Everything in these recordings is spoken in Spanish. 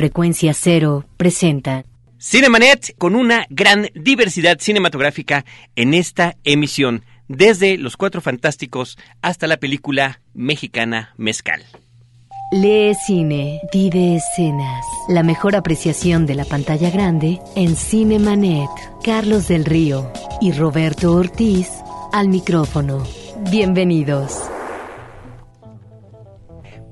Frecuencia Cero presenta Cinemanet con una gran diversidad cinematográfica en esta emisión, desde Los Cuatro Fantásticos hasta la película mexicana Mezcal. Lee cine, vive escenas. La mejor apreciación de la pantalla grande en Cinemanet. Carlos del Río y Roberto Ortiz al micrófono. Bienvenidos.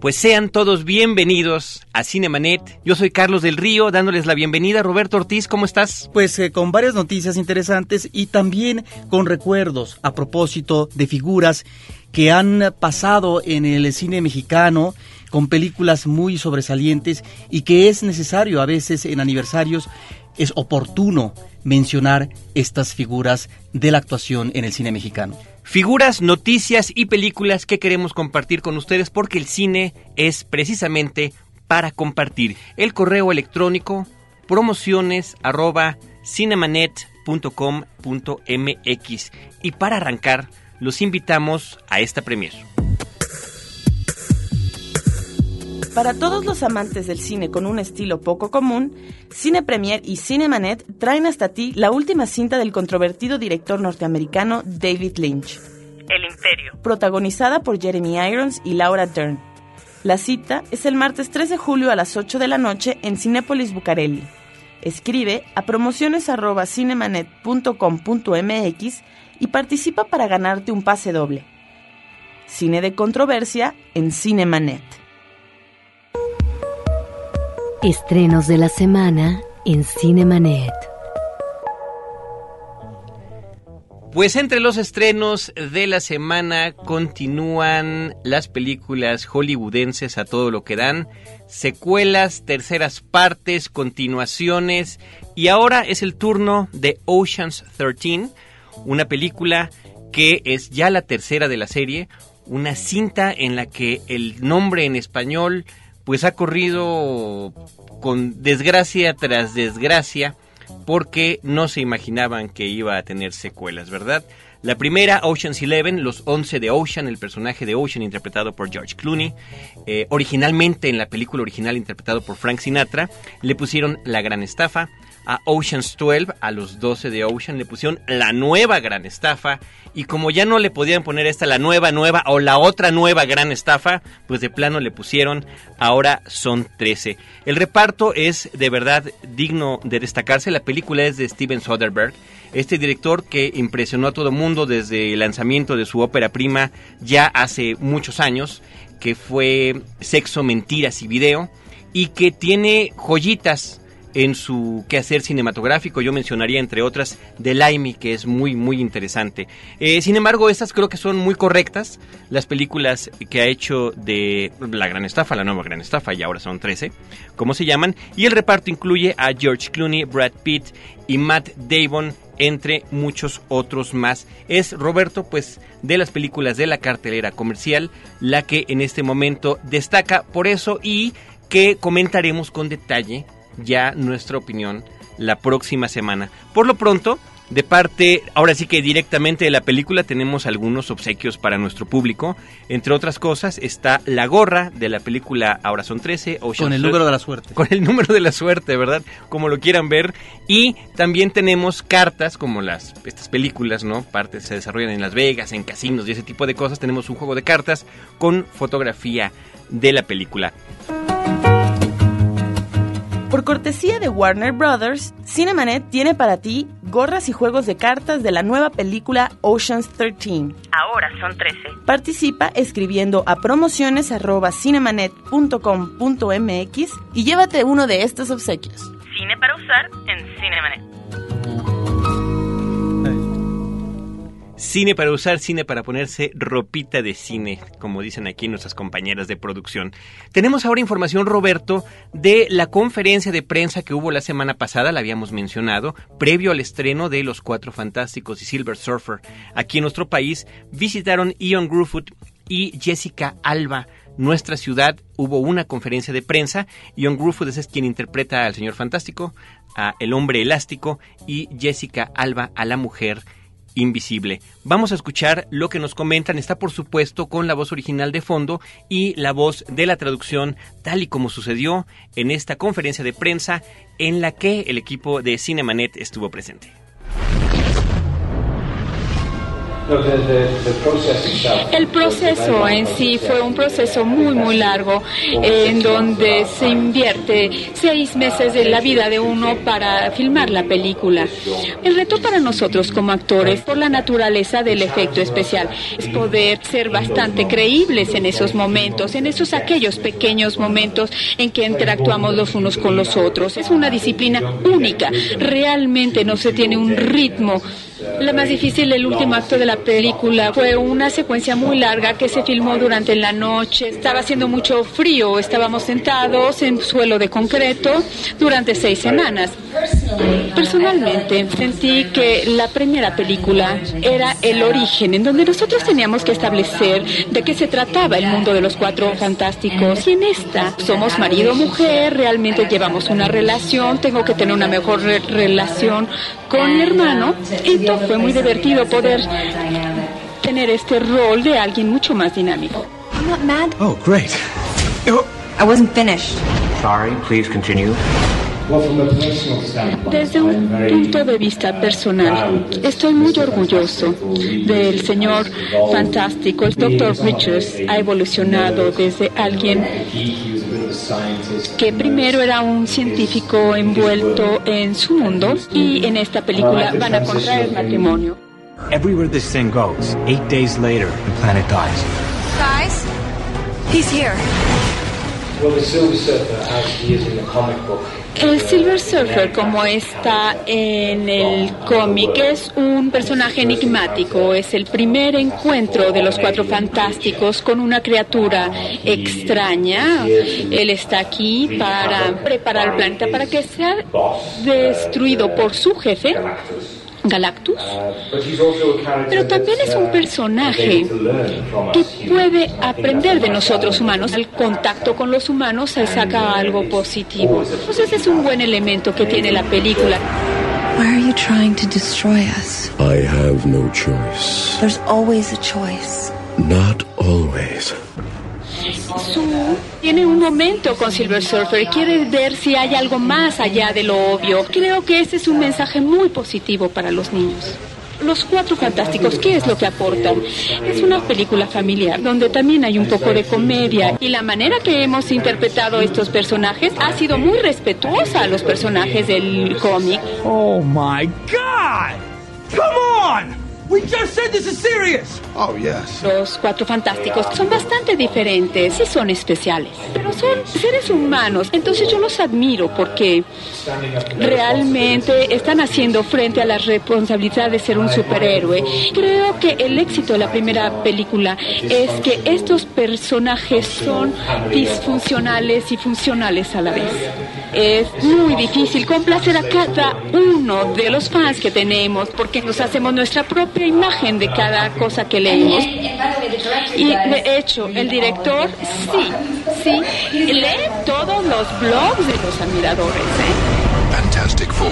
Pues sean todos bienvenidos a Cinemanet. Yo soy Carlos del Río, dándoles la bienvenida. Roberto Ortiz, ¿cómo estás? Pues eh, con varias noticias interesantes y también con recuerdos a propósito de figuras que han pasado en el cine mexicano con películas muy sobresalientes y que es necesario a veces en aniversarios, es oportuno mencionar estas figuras de la actuación en el cine mexicano. Figuras, noticias y películas que queremos compartir con ustedes porque el cine es precisamente para compartir. El correo electrónico promociones arroba cinemanet.com.mx y para arrancar los invitamos a esta premier. Para todos los amantes del cine con un estilo poco común, Cine Premier y Cinemanet traen hasta ti la última cinta del controvertido director norteamericano David Lynch. El Imperio. Protagonizada por Jeremy Irons y Laura Dern. La cita es el martes 3 de julio a las 8 de la noche en Cinépolis Bucareli. Escribe a promociones.cinemanet.com.mx y participa para ganarte un pase doble. Cine de controversia en Cinemanet. Estrenos de la semana en Cinemanet. Pues entre los estrenos de la semana continúan las películas hollywoodenses a todo lo que dan, secuelas, terceras partes, continuaciones y ahora es el turno de Oceans 13, una película que es ya la tercera de la serie, una cinta en la que el nombre en español pues ha corrido con desgracia tras desgracia porque no se imaginaban que iba a tener secuelas, ¿verdad? La primera, Ocean's Eleven, los 11 de Ocean, el personaje de Ocean interpretado por George Clooney, eh, originalmente en la película original interpretado por Frank Sinatra, le pusieron La Gran Estafa, a Ocean's 12, a los 12 de Ocean, le pusieron la nueva gran estafa. Y como ya no le podían poner esta la nueva, nueva o la otra nueva gran estafa, pues de plano le pusieron ahora son 13. El reparto es de verdad digno de destacarse. La película es de Steven Soderbergh. Este director que impresionó a todo mundo desde el lanzamiento de su ópera prima ya hace muchos años, que fue Sexo, Mentiras y Video, y que tiene joyitas en su quehacer cinematográfico. Yo mencionaría, entre otras, Limey, que es muy, muy interesante. Eh, sin embargo, estas creo que son muy correctas. Las películas que ha hecho de La Gran Estafa, la nueva Gran Estafa, y ahora son 13, como se llaman. Y el reparto incluye a George Clooney, Brad Pitt y Matt Damon, entre muchos otros más. Es Roberto, pues, de las películas de la cartelera comercial, la que en este momento destaca por eso y que comentaremos con detalle ya nuestra opinión la próxima semana. Por lo pronto, de parte, ahora sí que directamente de la película tenemos algunos obsequios para nuestro público. Entre otras cosas está la gorra de la película Ahora son 13. con el número de la suerte. Con el número de la suerte, ¿verdad? Como lo quieran ver. Y también tenemos cartas como las estas películas, ¿no? Partes se desarrollan en Las Vegas, en casinos y ese tipo de cosas. Tenemos un juego de cartas con fotografía de la película. Por cortesía de Warner Brothers, Cinemanet tiene para ti gorras y juegos de cartas de la nueva película Ocean's 13. Ahora son 13. Participa escribiendo a promociones@cinemanet.com.mx y llévate uno de estos obsequios. Cine para usar en Cinemanet. Cine para usar, cine para ponerse ropita de cine, como dicen aquí nuestras compañeras de producción. Tenemos ahora información, Roberto, de la conferencia de prensa que hubo la semana pasada, la habíamos mencionado, previo al estreno de Los Cuatro Fantásticos y Silver Surfer. Aquí en nuestro país visitaron Ian Gruffut y Jessica Alba. Nuestra ciudad hubo una conferencia de prensa. Ian Gruffut es quien interpreta al señor fantástico, a el hombre elástico y Jessica Alba a la mujer invisible. Vamos a escuchar lo que nos comentan. Está por supuesto con la voz original de fondo y la voz de la traducción tal y como sucedió en esta conferencia de prensa en la que el equipo de Cinemanet estuvo presente. El proceso en sí fue un proceso muy, muy largo, en donde se invierte seis meses de la vida de uno para filmar la película. El reto para nosotros como actores, por la naturaleza del efecto especial, es poder ser bastante creíbles en esos momentos, en esos aquellos pequeños momentos en que interactuamos los unos con los otros. Es una disciplina única, realmente no se tiene un ritmo la más difícil, el último acto de la película, fue una secuencia muy larga que se filmó durante la noche. Estaba haciendo mucho frío, estábamos sentados en suelo de concreto durante seis semanas. Personalmente sentí que la primera película era el origen, en donde nosotros teníamos que establecer de qué se trataba el mundo de los cuatro fantásticos. Y en esta somos marido-mujer, realmente llevamos una relación, tengo que tener una mejor relación con mi hermano. Y fue muy divertido poder tener este rol de alguien mucho más dinámico. I'm not mad. Oh, great. I wasn't finished. Sorry, please continue. Desde un punto de vista personal, estoy muy orgulloso del señor fantástico. El Dr. Richards ha evolucionado desde alguien que primero era un científico envuelto en su mundo y en esta película van a contraer matrimonio. Everywhere this thing goes, eight days later, the planet dies. Guys, he's here. El Silver Surfer, como está en el cómic, es un personaje enigmático. Es el primer encuentro de los cuatro fantásticos con una criatura extraña. Él está aquí para preparar el planeta para que sea destruido por su jefe Galactus, pero también es un personaje que puede aprender de nosotros humanos. El contacto con los humanos se saca algo positivo. Entonces es un buen elemento que tiene la película. Why are you trying to destroy us? I have no choice. There's always a choice. Not always. Su, tiene un momento con Silver Surfer, quiere ver si hay algo más allá de lo obvio. Creo que ese es un mensaje muy positivo para los niños. Los Cuatro Fantásticos, ¿qué es lo que aportan? Es una película familiar donde también hay un poco de comedia y la manera que hemos interpretado estos personajes ha sido muy respetuosa a los personajes del cómic. Oh my God! Come on! We just said this is serious. Oh. Los Cuatro Fantásticos son bastante diferentes y son especiales, pero son seres humanos, entonces yo los admiro porque realmente están haciendo frente a la responsabilidad de ser un superhéroe. Creo que el éxito de la primera película es que estos personajes son disfuncionales y funcionales a la vez. Es muy difícil complacer a cada uno de los fans que tenemos porque nos hacemos nuestra propia imagen de cada cosa que leemos. Y de hecho, el director sí, sí, lee todos los blogs de los admiradores. ¿eh? Fantastic Four.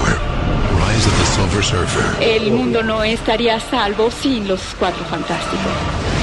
Rise of the Silver Surfer. El mundo no estaría a salvo sin los cuatro fantásticos.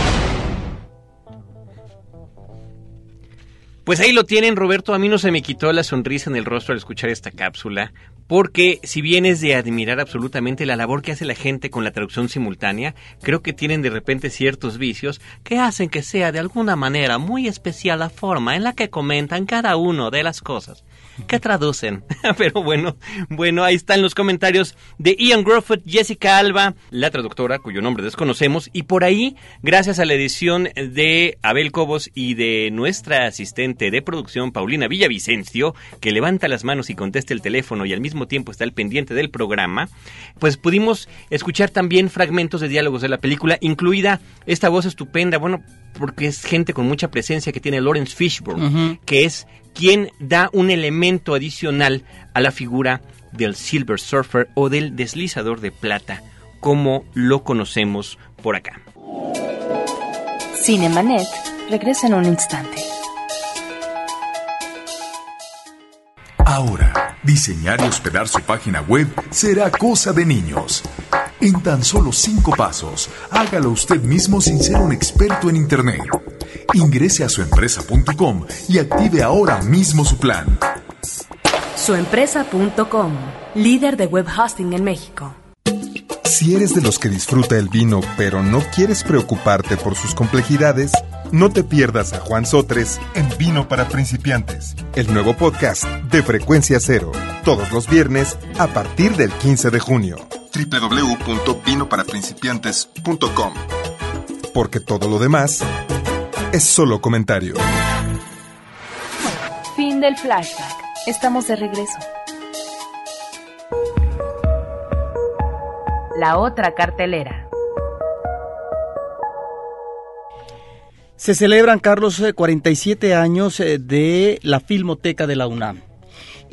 Pues ahí lo tienen, Roberto. A mí no se me quitó la sonrisa en el rostro al escuchar esta cápsula, porque si bien es de admirar absolutamente la labor que hace la gente con la traducción simultánea, creo que tienen de repente ciertos vicios que hacen que sea de alguna manera muy especial la forma en la que comentan cada uno de las cosas que traducen. Pero bueno, bueno, ahí están los comentarios de Ian Grufford, Jessica Alba, la traductora cuyo nombre desconocemos, y por ahí, gracias a la edición de Abel Cobos y de nuestra asistente de producción, Paulina Villavicencio, que levanta las manos y contesta el teléfono y al mismo tiempo está al pendiente del programa, pues pudimos escuchar también fragmentos de diálogos de la película, incluida esta voz estupenda, bueno, porque es gente con mucha presencia que tiene Lawrence Fishburne, que es quien da un elemento adicional a la figura del Silver Surfer o del deslizador de plata, como lo conocemos por acá. Cinemanet regresa en un instante. Ahora, diseñar y hospedar su página web será cosa de niños. En tan solo cinco pasos, hágalo usted mismo sin ser un experto en Internet. Ingrese a suempresa.com y active ahora mismo su plan. Suempresa.com, líder de web hosting en México. Si eres de los que disfruta el vino pero no quieres preocuparte por sus complejidades, no te pierdas a Juan Sotres en Vino para Principiantes, el nuevo podcast de Frecuencia Cero, todos los viernes a partir del 15 de junio. www.vinoparaprincipiantes.com Porque todo lo demás es solo comentario. Fin del flashback. Estamos de regreso. La otra cartelera. Se celebran, Carlos, 47 eh, años eh, de la Filmoteca de la UNAM.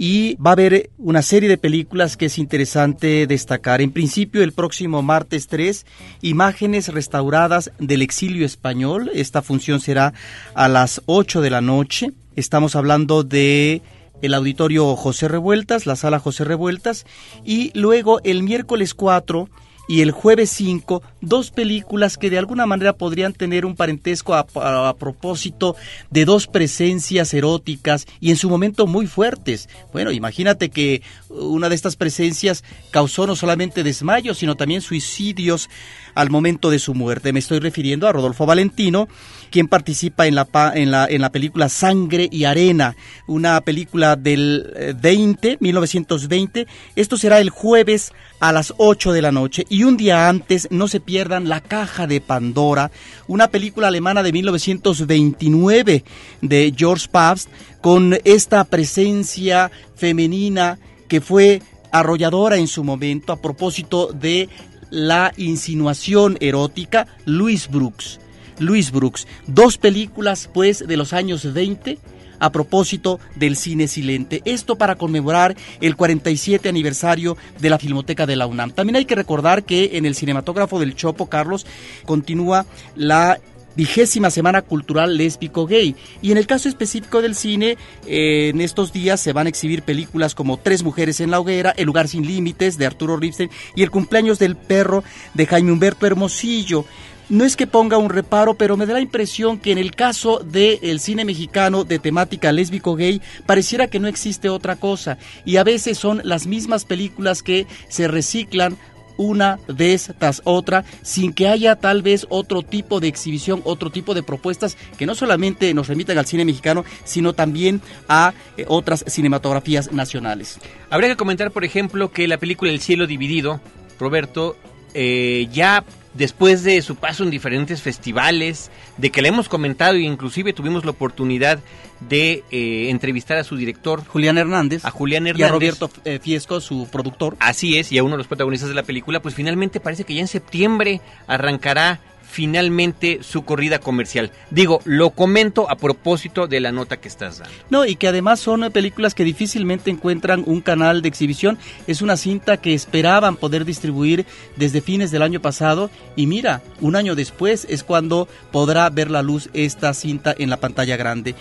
Y va a haber una serie de películas que es interesante destacar. En principio, el próximo martes 3, imágenes restauradas del exilio español. Esta función será a las 8 de la noche. Estamos hablando de el auditorio José Revueltas, la sala José Revueltas, y luego el miércoles 4 y el jueves 5, dos películas que de alguna manera podrían tener un parentesco a, a, propósito de dos presencias eróticas y en su momento muy fuertes. Bueno, imagínate que una de estas presencias causó no solamente desmayos, sino también suicidios al momento de su muerte. Me estoy refiriendo a Rodolfo Valentino, quien participa en la, en la, en la película Sangre y Arena, una película del 20, eh, 1920. Esto será el jueves a las 8 de la noche. Y un día antes, no se pierdan La Caja de Pandora, una película alemana de 1929 de George Pabst, con esta presencia femenina que fue arrolladora en su momento a propósito de la insinuación erótica, Louis Brooks. Louis Brooks, dos películas pues de los años 20 a propósito del cine silente. Esto para conmemorar el 47 aniversario de la Filmoteca de la UNAM. También hay que recordar que en el cinematógrafo del Chopo, Carlos, continúa la vigésima semana cultural lésbico gay. Y en el caso específico del cine, eh, en estos días se van a exhibir películas como Tres mujeres en la hoguera, El lugar sin límites de Arturo Ripstein y El cumpleaños del perro de Jaime Humberto Hermosillo. No es que ponga un reparo, pero me da la impresión que en el caso del cine mexicano de temática lésbico-gay, pareciera que no existe otra cosa. Y a veces son las mismas películas que se reciclan una vez tras otra, sin que haya tal vez otro tipo de exhibición, otro tipo de propuestas que no solamente nos remiten al cine mexicano, sino también a eh, otras cinematografías nacionales. Habría que comentar, por ejemplo, que la película El cielo dividido, Roberto, eh, ya después de su paso en diferentes festivales, de que le hemos comentado e inclusive tuvimos la oportunidad de eh, entrevistar a su director Julián Hernández, a Julián Hernández y a Roberto eh, Fiesco, su productor. Así es, y a uno de los protagonistas de la película, pues finalmente parece que ya en septiembre arrancará finalmente su corrida comercial. Digo, lo comento a propósito de la nota que estás dando. No, y que además son películas que difícilmente encuentran un canal de exhibición. Es una cinta que esperaban poder distribuir desde fines del año pasado y mira, un año después es cuando podrá ver la luz esta cinta en la pantalla grande.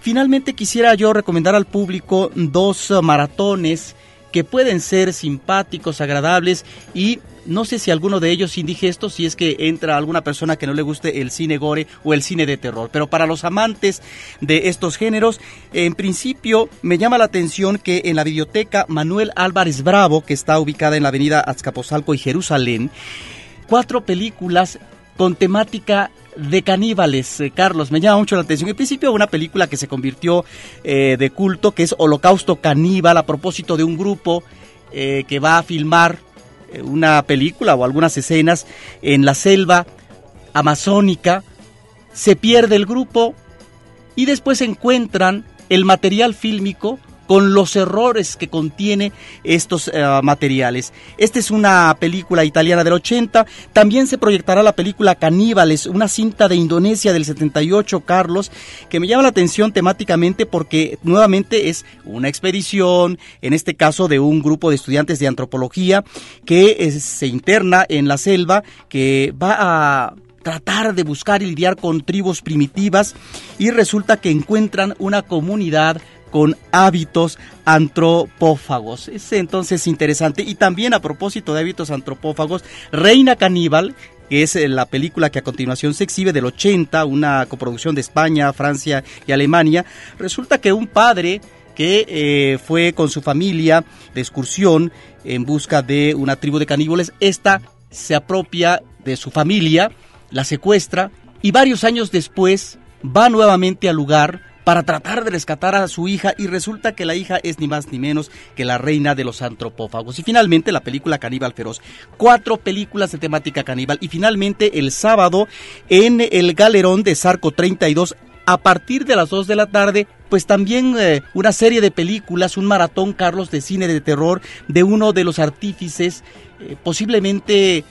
Finalmente quisiera yo recomendar al público dos maratones que pueden ser simpáticos, agradables y no sé si alguno de ellos indigestos, si es que entra alguna persona que no le guste el cine gore o el cine de terror. Pero para los amantes de estos géneros, en principio me llama la atención que en la biblioteca Manuel Álvarez Bravo, que está ubicada en la avenida Azcapotzalco y Jerusalén, cuatro películas con temática de caníbales, eh, Carlos, me llama mucho la atención. En principio una película que se convirtió eh, de culto, que es Holocausto Caníbal, a propósito de un grupo eh, que va a filmar una película o algunas escenas en la selva amazónica, se pierde el grupo y después encuentran el material fílmico con los errores que contiene estos eh, materiales. Esta es una película italiana del 80, también se proyectará la película Caníbales, una cinta de Indonesia del 78, Carlos, que me llama la atención temáticamente porque nuevamente es una expedición, en este caso de un grupo de estudiantes de antropología que se interna en la selva, que va a tratar de buscar y lidiar con tribus primitivas y resulta que encuentran una comunidad con hábitos antropófagos. Es entonces interesante. Y también a propósito de hábitos antropófagos, Reina Caníbal, que es eh, la película que a continuación se exhibe del 80, una coproducción de España, Francia y Alemania, resulta que un padre que eh, fue con su familia de excursión en busca de una tribu de caníbales, esta se apropia de su familia, la secuestra y varios años después va nuevamente al lugar para tratar de rescatar a su hija y resulta que la hija es ni más ni menos que la reina de los antropófagos. Y finalmente la película Caníbal Feroz. Cuatro películas de temática caníbal y finalmente el sábado en el Galerón de Sarco 32 a partir de las 2 de la tarde, pues también eh, una serie de películas, un maratón Carlos de cine de terror de uno de los artífices, eh, posiblemente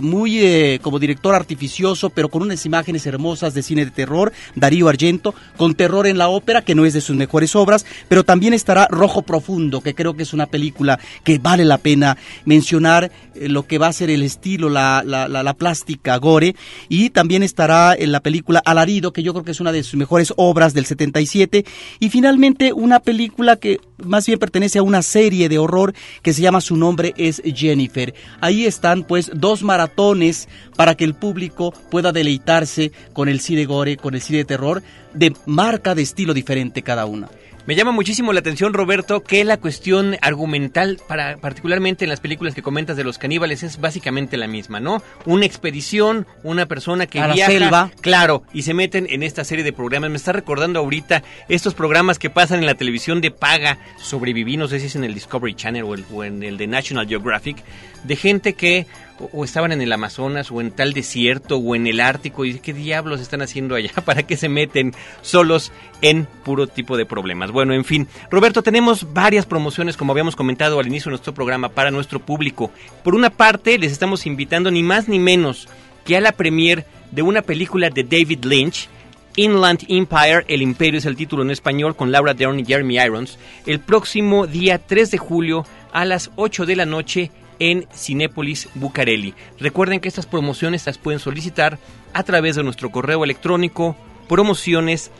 muy eh, como director artificioso, pero con unas imágenes hermosas de cine de terror, Darío Argento, con terror en la ópera, que no es de sus mejores obras, pero también estará Rojo Profundo, que creo que es una película que vale la pena mencionar eh, lo que va a ser el estilo, la, la, la, plástica gore, y también estará en la película Alarido, que yo creo que es una de sus mejores obras del 77, y finalmente una película que más bien pertenece a una serie de horror que se llama Su nombre es Jennifer. Ahí están pues dos maratones para que el público pueda deleitarse con el cine gore, con el cine terror, de marca de estilo diferente cada una. Me llama muchísimo la atención, Roberto, que la cuestión argumental, para, particularmente en las películas que comentas de los caníbales, es básicamente la misma, ¿no? Una expedición, una persona que viaja, claro, y se meten en esta serie de programas. Me está recordando ahorita estos programas que pasan en la televisión de paga, sobreviví, no sé si es en el Discovery Channel o en el de National Geographic, de gente que o, estaban en el Amazonas o en tal desierto o en el Ártico y qué diablos están haciendo allá para que se meten solos en puro tipo de problemas. Bueno, en fin, Roberto, tenemos varias promociones como habíamos comentado al inicio de nuestro programa para nuestro público. Por una parte, les estamos invitando ni más ni menos que a la premier de una película de David Lynch, Inland Empire, El Imperio es el título en español, con Laura Dern y Jeremy Irons, el próximo día 3 de julio a las 8 de la noche en Cinépolis Bucareli. Recuerden que estas promociones las pueden solicitar a través de nuestro correo electrónico promociones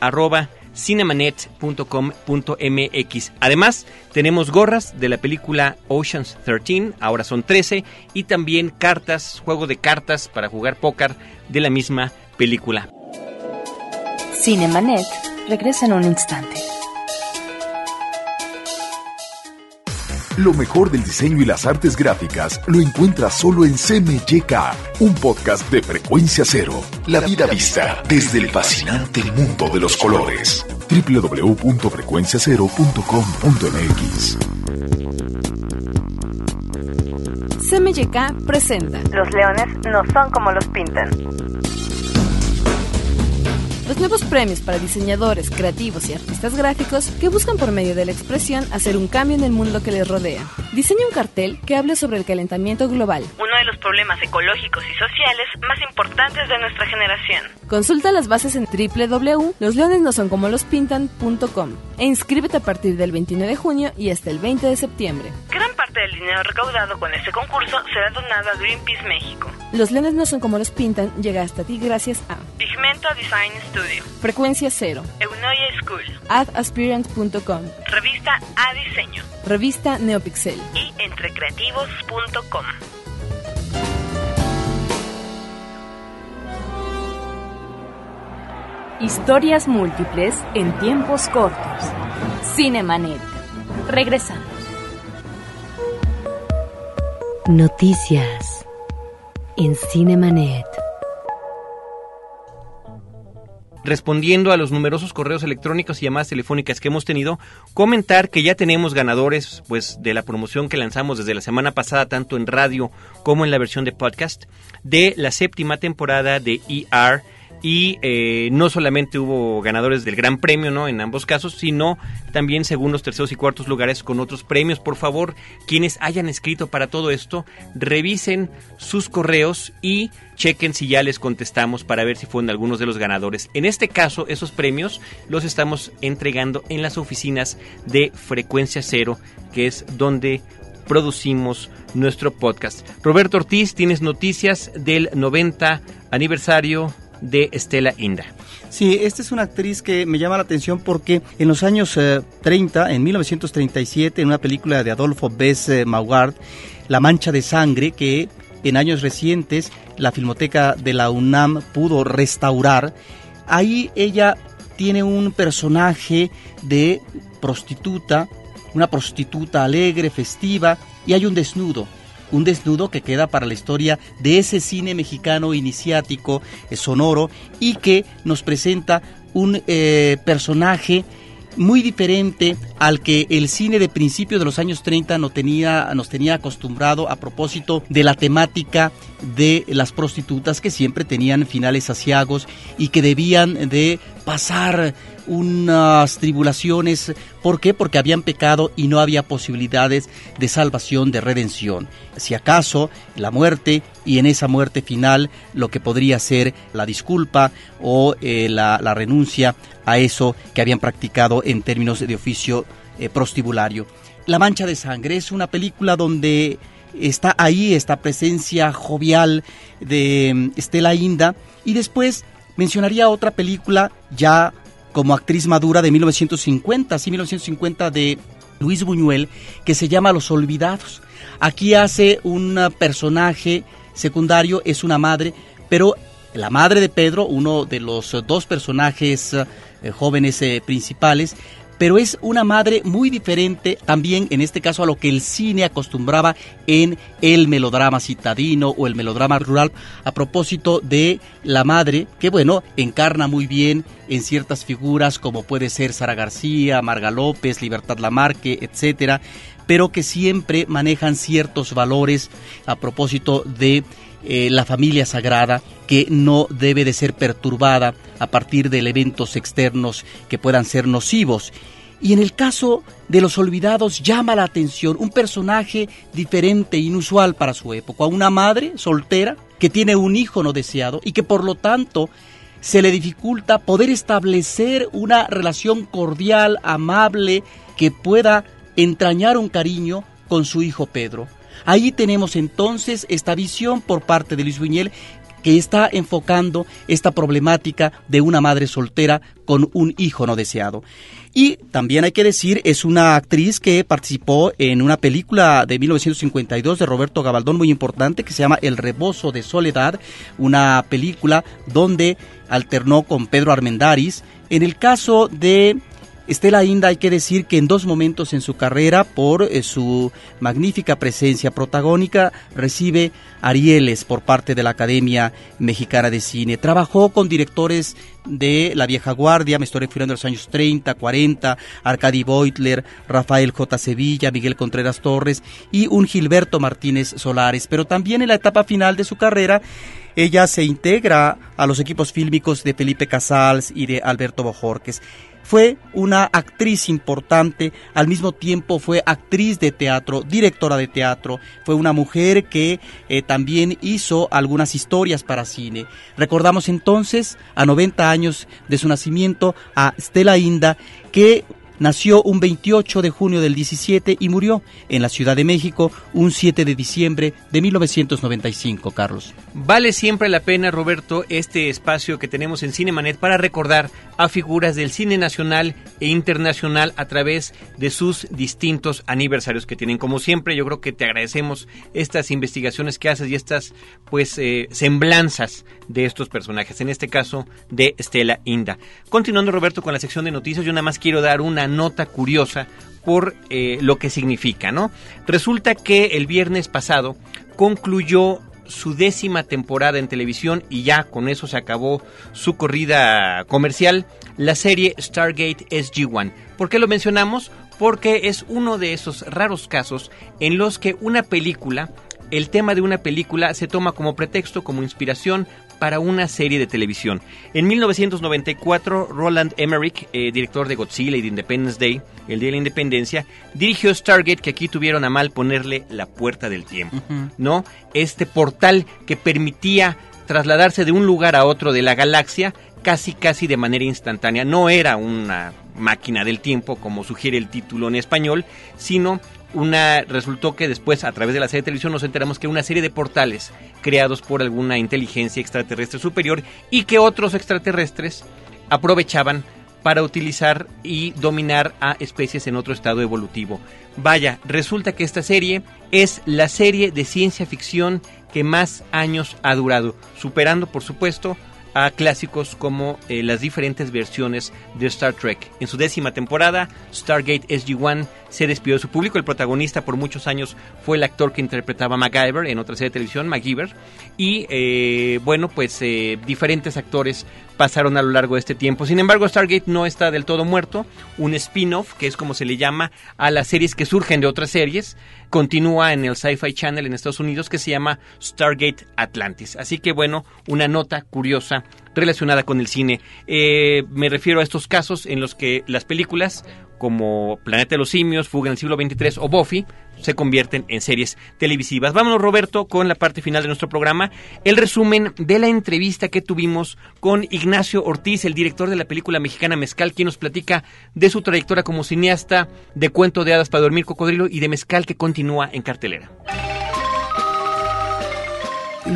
cinemanet.com.mx. Además, tenemos gorras de la película Oceans 13, ahora son 13, y también cartas, juego de cartas para jugar póker de la misma película. Cinemanet regresa en un instante. Lo mejor del diseño y las artes gráficas lo encuentras solo en CMYK, un podcast de frecuencia cero. La vida vista desde el fascinante mundo de los colores. www.frecuenciacero.com.mx CMYK presenta Los leones no son como los pintan. Los nuevos premios para diseñadores, creativos y artistas gráficos que buscan por medio de la expresión hacer un cambio en el mundo que les rodea. Diseña un cartel que hable sobre el calentamiento global. Uno de los problemas ecológicos y sociales más importantes de nuestra generación. Consulta las bases en www.losleonesnosoncomoLosPintan.com e inscríbete a partir del 29 de junio y hasta el 20 de septiembre. Gran parte del dinero recaudado con este concurso será donado a Greenpeace México. Los leones no son como los pintan llega hasta ti gracias a Pigmento Design Studio, Frecuencia Cero, Eunoia School, adaspirant.com, Revista A Diseño, Revista Neopixel y entrecreativos.com. Historias múltiples en tiempos cortos. Cinemanet. Regresamos. Noticias en Cinemanet. respondiendo a los numerosos correos electrónicos y llamadas telefónicas que hemos tenido, comentar que ya tenemos ganadores pues de la promoción que lanzamos desde la semana pasada tanto en radio como en la versión de podcast de la séptima temporada de ER y eh, no solamente hubo ganadores del Gran Premio, ¿no? En ambos casos, sino también segundos, terceros y cuartos lugares con otros premios. Por favor, quienes hayan escrito para todo esto, revisen sus correos y chequen si ya les contestamos para ver si fueron algunos de los ganadores. En este caso, esos premios los estamos entregando en las oficinas de Frecuencia Cero, que es donde producimos nuestro podcast. Roberto Ortiz, tienes noticias del 90 aniversario de Estela Inda. Sí, esta es una actriz que me llama la atención porque en los años 30, eh, en 1937, en una película de Adolfo Bess eh, Maugard, La Mancha de Sangre, que en años recientes la Filmoteca de la UNAM pudo restaurar, ahí ella tiene un personaje de prostituta, una prostituta alegre, festiva, y hay un desnudo un desnudo que queda para la historia de ese cine mexicano iniciático, eh, sonoro, y que nos presenta un eh, personaje muy diferente al que el cine de principios de los años 30 no tenía, nos tenía acostumbrado a propósito de la temática de las prostitutas que siempre tenían finales asiagos y que debían de pasar unas tribulaciones. ¿Por qué? Porque habían pecado y no había posibilidades de salvación, de redención. Si acaso la muerte y en esa muerte final lo que podría ser la disculpa o eh, la, renuncia a eso que habían practicado en términos de oficio eh, prostibulario. La mancha de sangre es una película donde está ahí esta presencia jovial de mm, Estela Inda y después mencionaría otra película ya como actriz madura de 1950, sí, 1950 de Luis Buñuel, que se llama Los Olvidados. Aquí hace un personaje secundario, es una madre, pero la madre de Pedro, uno de los dos personajes eh, jóvenes eh, principales, pero es una madre muy diferente también en este caso a lo que el cine acostumbraba en el melodrama citadino o el melodrama rural a propósito de la madre que bueno encarna muy bien en ciertas figuras como puede ser Sara García, Marga López, Libertad Lamarque, etcétera, pero que siempre manejan ciertos valores a propósito de eh, la familia sagrada que no debe de ser perturbada a partir de eventos externos que puedan ser nocivos. Y en el caso de los olvidados llama la atención un personaje diferente, inusual para su época, una madre soltera que tiene un hijo no deseado y que por lo tanto se le dificulta poder establecer una relación cordial, amable, que pueda entrañar un cariño con su hijo Pedro. Ahí tenemos entonces esta visión por parte de Luis Buñuel que está enfocando esta problemática de una madre soltera con un hijo no deseado. Y también hay que decir, es una actriz que participó en una película de 1952 de Roberto Gabaldón muy importante que se llama El rebozo de soledad, una película donde alternó con Pedro Armendáriz. En el caso de Estela Inda hay que decir que en dos momentos en su carrera, por eh, su magnífica presencia protagónica, recibe Arieles por parte de la Academia Mexicana de Cine. Trabajó con directores de la vieja guardia, me estoy refiriendo a los años 30, 40, Arcadi Beutler, Rafael J. Sevilla, Miguel Contreras Torres y un Gilberto Martínez Solares. Pero también en la etapa final de su carrera, ella se integra a los equipos fílmicos de Felipe Casals y de Alberto Bojorques. Fue una actriz importante, al mismo tiempo fue actriz de teatro, directora de teatro, fue una mujer que eh, también hizo algunas historias para cine. Recordamos entonces, a 90 años de su nacimiento, a Stella Inda, que Nació un 28 de junio del 17 y murió en la Ciudad de México un 7 de diciembre de 1995, Carlos. Vale siempre la pena, Roberto, este espacio que tenemos en Cinemanet para recordar a figuras del cine nacional e internacional a través de sus distintos aniversarios que tienen. Como siempre, yo creo que te agradecemos estas investigaciones que haces y estas pues eh, semblanzas de estos personajes, en este caso de Estela Inda. Continuando, Roberto, con la sección de noticias, yo nada más quiero dar una nota curiosa por eh, lo que significa, ¿no? Resulta que el viernes pasado concluyó su décima temporada en televisión y ya con eso se acabó su corrida comercial, la serie Stargate SG-1. ¿Por qué lo mencionamos? Porque es uno de esos raros casos en los que una película el tema de una película se toma como pretexto, como inspiración para una serie de televisión. En 1994, Roland Emmerich, eh, director de Godzilla y de Independence Day, el Día de la Independencia, dirigió Stargate, que aquí tuvieron a mal ponerle la puerta del tiempo, ¿no? Este portal que permitía trasladarse de un lugar a otro de la galaxia casi casi de manera instantánea. No era una máquina del tiempo como sugiere el título en español, sino una resultó que después a través de la serie de televisión nos enteramos que una serie de portales creados por alguna inteligencia extraterrestre superior y que otros extraterrestres aprovechaban para utilizar y dominar a especies en otro estado evolutivo. Vaya, resulta que esta serie es la serie de ciencia ficción que más años ha durado, superando por supuesto a clásicos como eh, las diferentes versiones de Star Trek. En su décima temporada, Stargate SG-1 se despidió de su público. El protagonista por muchos años fue el actor que interpretaba a MacGyver en otra serie de televisión, MacGyver. Y eh, bueno, pues eh, diferentes actores pasaron a lo largo de este tiempo. Sin embargo, Stargate no está del todo muerto. Un spin-off, que es como se le llama a las series que surgen de otras series, continúa en el Sci-Fi Channel en Estados Unidos que se llama Stargate Atlantis. Así que bueno, una nota curiosa relacionada con el cine. Eh, me refiero a estos casos en los que las películas como Planeta de los Simios, Fuga en el siglo XXIII o Buffy se convierten en series televisivas. Vámonos, Roberto, con la parte final de nuestro programa, el resumen de la entrevista que tuvimos con Ignacio Ortiz, el director de la película mexicana Mezcal, quien nos platica de su trayectoria como cineasta de cuento de hadas para dormir cocodrilo y de Mezcal que continúa en cartelera.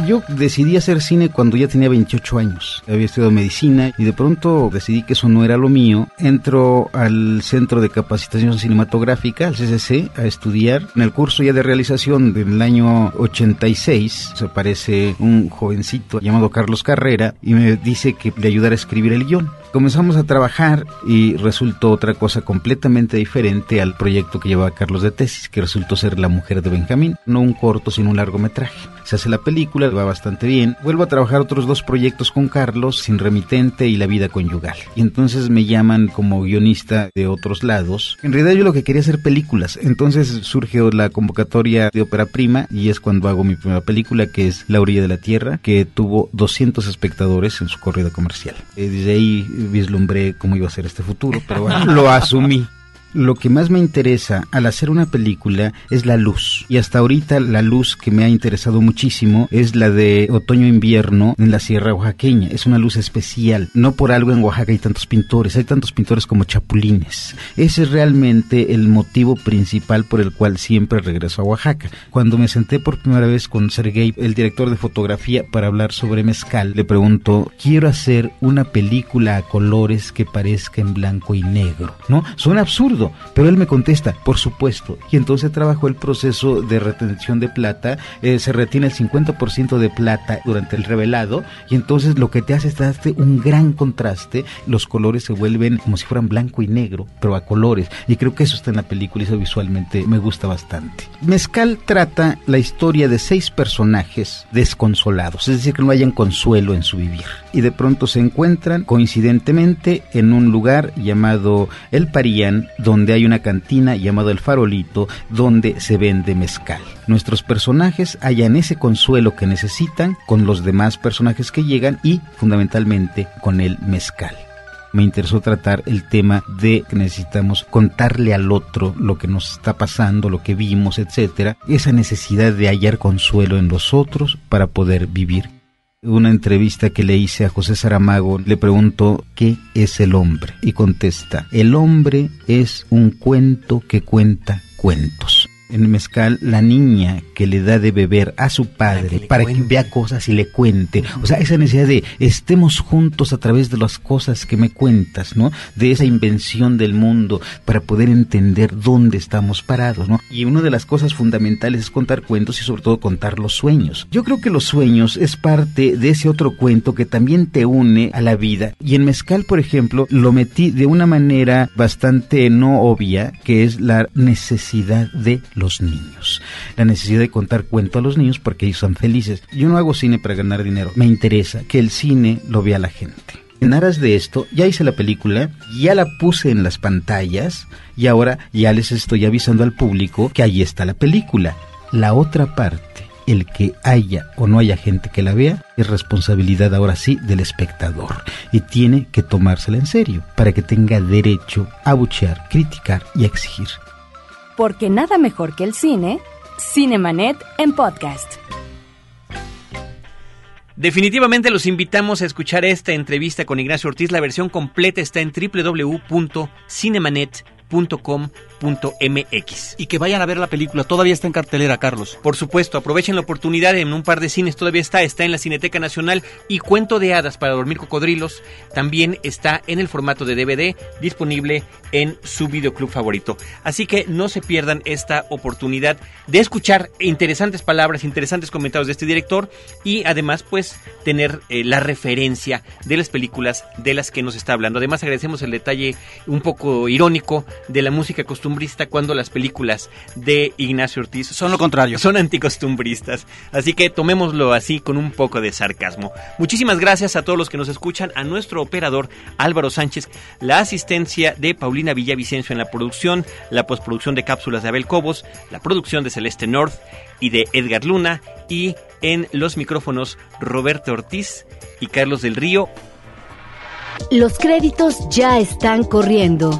Yo decidí hacer cine cuando ya tenía 28 años. Había estudiado medicina y de pronto decidí que eso no era lo mío. Entro al Centro de Capacitación Cinematográfica, al CCC, a estudiar. En el curso ya de realización del año 86 se aparece un jovencito llamado Carlos Carrera y me dice que le ayudara a escribir el guion. Comenzamos a trabajar y resultó otra cosa completamente diferente al proyecto que llevaba Carlos de tesis, que resultó ser La mujer de Benjamín, no un corto sino un largometraje. Se hace la película, va bastante bien. Vuelvo a trabajar otros dos proyectos con Carlos, Sin remitente y La vida conyugal. Y entonces me llaman como guionista de otros lados. En realidad yo lo que quería hacer películas. Entonces surge la convocatoria de ópera prima y es cuando hago mi primera película que es La orilla de la tierra, que tuvo 200 espectadores en su corrida comercial. Eh, desde ahí vislumbré cómo iba a ser este futuro, pero bueno, lo asumí. Lo que más me interesa al hacer una película es la luz. Y hasta ahorita la luz que me ha interesado muchísimo es la de otoño-invierno en la Sierra Oaxaqueña. Es una luz especial. No por algo en Oaxaca hay tantos pintores. Hay tantos pintores como chapulines. Ese es realmente el motivo principal por el cual siempre regreso a Oaxaca. Cuando me senté por primera vez con Sergei, el director de fotografía, para hablar sobre mezcal, le pregunto, quiero hacer una película a colores que parezca en blanco y negro. ¿No? Suena absurdo pero él me contesta, por supuesto. Y entonces trabajó el proceso de retención de plata, eh, se retiene el 50% de plata durante el revelado y entonces lo que te hace es darte un gran contraste, los colores se vuelven como si fueran blanco y negro, pero a colores. Y creo que eso está en la película y eso visualmente me gusta bastante. Mezcal trata la historia de seis personajes desconsolados, es decir, que no hayan consuelo en su vivir. Y de pronto se encuentran coincidentemente en un lugar llamado El Parían, donde hay una cantina llamada El Farolito, donde se vende mezcal. Nuestros personajes hallan ese consuelo que necesitan con los demás personajes que llegan y fundamentalmente con el mezcal me interesó tratar el tema de que necesitamos contarle al otro lo que nos está pasando, lo que vimos, etcétera, esa necesidad de hallar consuelo en los otros para poder vivir una entrevista que le hice a José Saramago, le pregunto ¿qué es el hombre? Y contesta, el hombre es un cuento que cuenta cuentos en Mezcal la niña que le da de beber a su padre para que, vea cosas y le cuente. O sea, esa necesidad de estemos juntos a través de las cosas que me cuentas, ¿no? De esa invención del mundo para poder entender dónde estamos parados, ¿no? Y una de las cosas fundamentales es contar cuentos y sobre todo contar los sueños. Yo creo que los sueños es parte de ese otro cuento que también te une a la vida. Y en Mezcal, por ejemplo, lo metí de una manera bastante no obvia, que es la necesidad de los niños. La necesidad de contar cuento a los niños porque ellos son felices. Yo no hago cine para ganar dinero. Me interesa que el cine lo vea la gente. En aras de esto, ya hice la película, ya la puse en las pantallas y ahora ya les estoy avisando al público que ahí está la película. La otra parte, el que haya o no haya gente que la vea, es responsabilidad ahora sí del espectador y tiene que tomársela en serio para que tenga derecho a buchear, criticar y exigir porque nada mejor que el cine, Cinemanet en podcast. Definitivamente los invitamos a escuchar esta entrevista con Ignacio Ortiz. La versión completa está en www.cinemanet.com .com.mx. Y que vayan a ver la película, todavía está en cartelera, Carlos. Por supuesto, aprovechen la oportunidad, en un par de cines todavía está, está en la Cineteca Nacional y Cuento de Hadas para dormir cocodrilos también está en el formato de DVD disponible en su videoclub favorito. Así que no se pierdan esta oportunidad de escuchar interesantes palabras, interesantes comentarios de este director y además pues tener eh, la referencia de las películas de las que nos está hablando. Además agradecemos el detalle un poco irónico de la música costumbrista cuando las películas de Ignacio Ortiz son lo contrario. Son anticostumbristas. Así que tomémoslo así con un poco de sarcasmo. Muchísimas gracias a todos los que nos escuchan, a nuestro operador Álvaro Sánchez, la asistencia de Paulina Villavicencio en la producción, la postproducción de cápsulas de Abel Cobos, la producción de Celeste North y de Edgar Luna y en los micrófonos Roberto Ortiz y Carlos del Río. Los créditos ya están corriendo.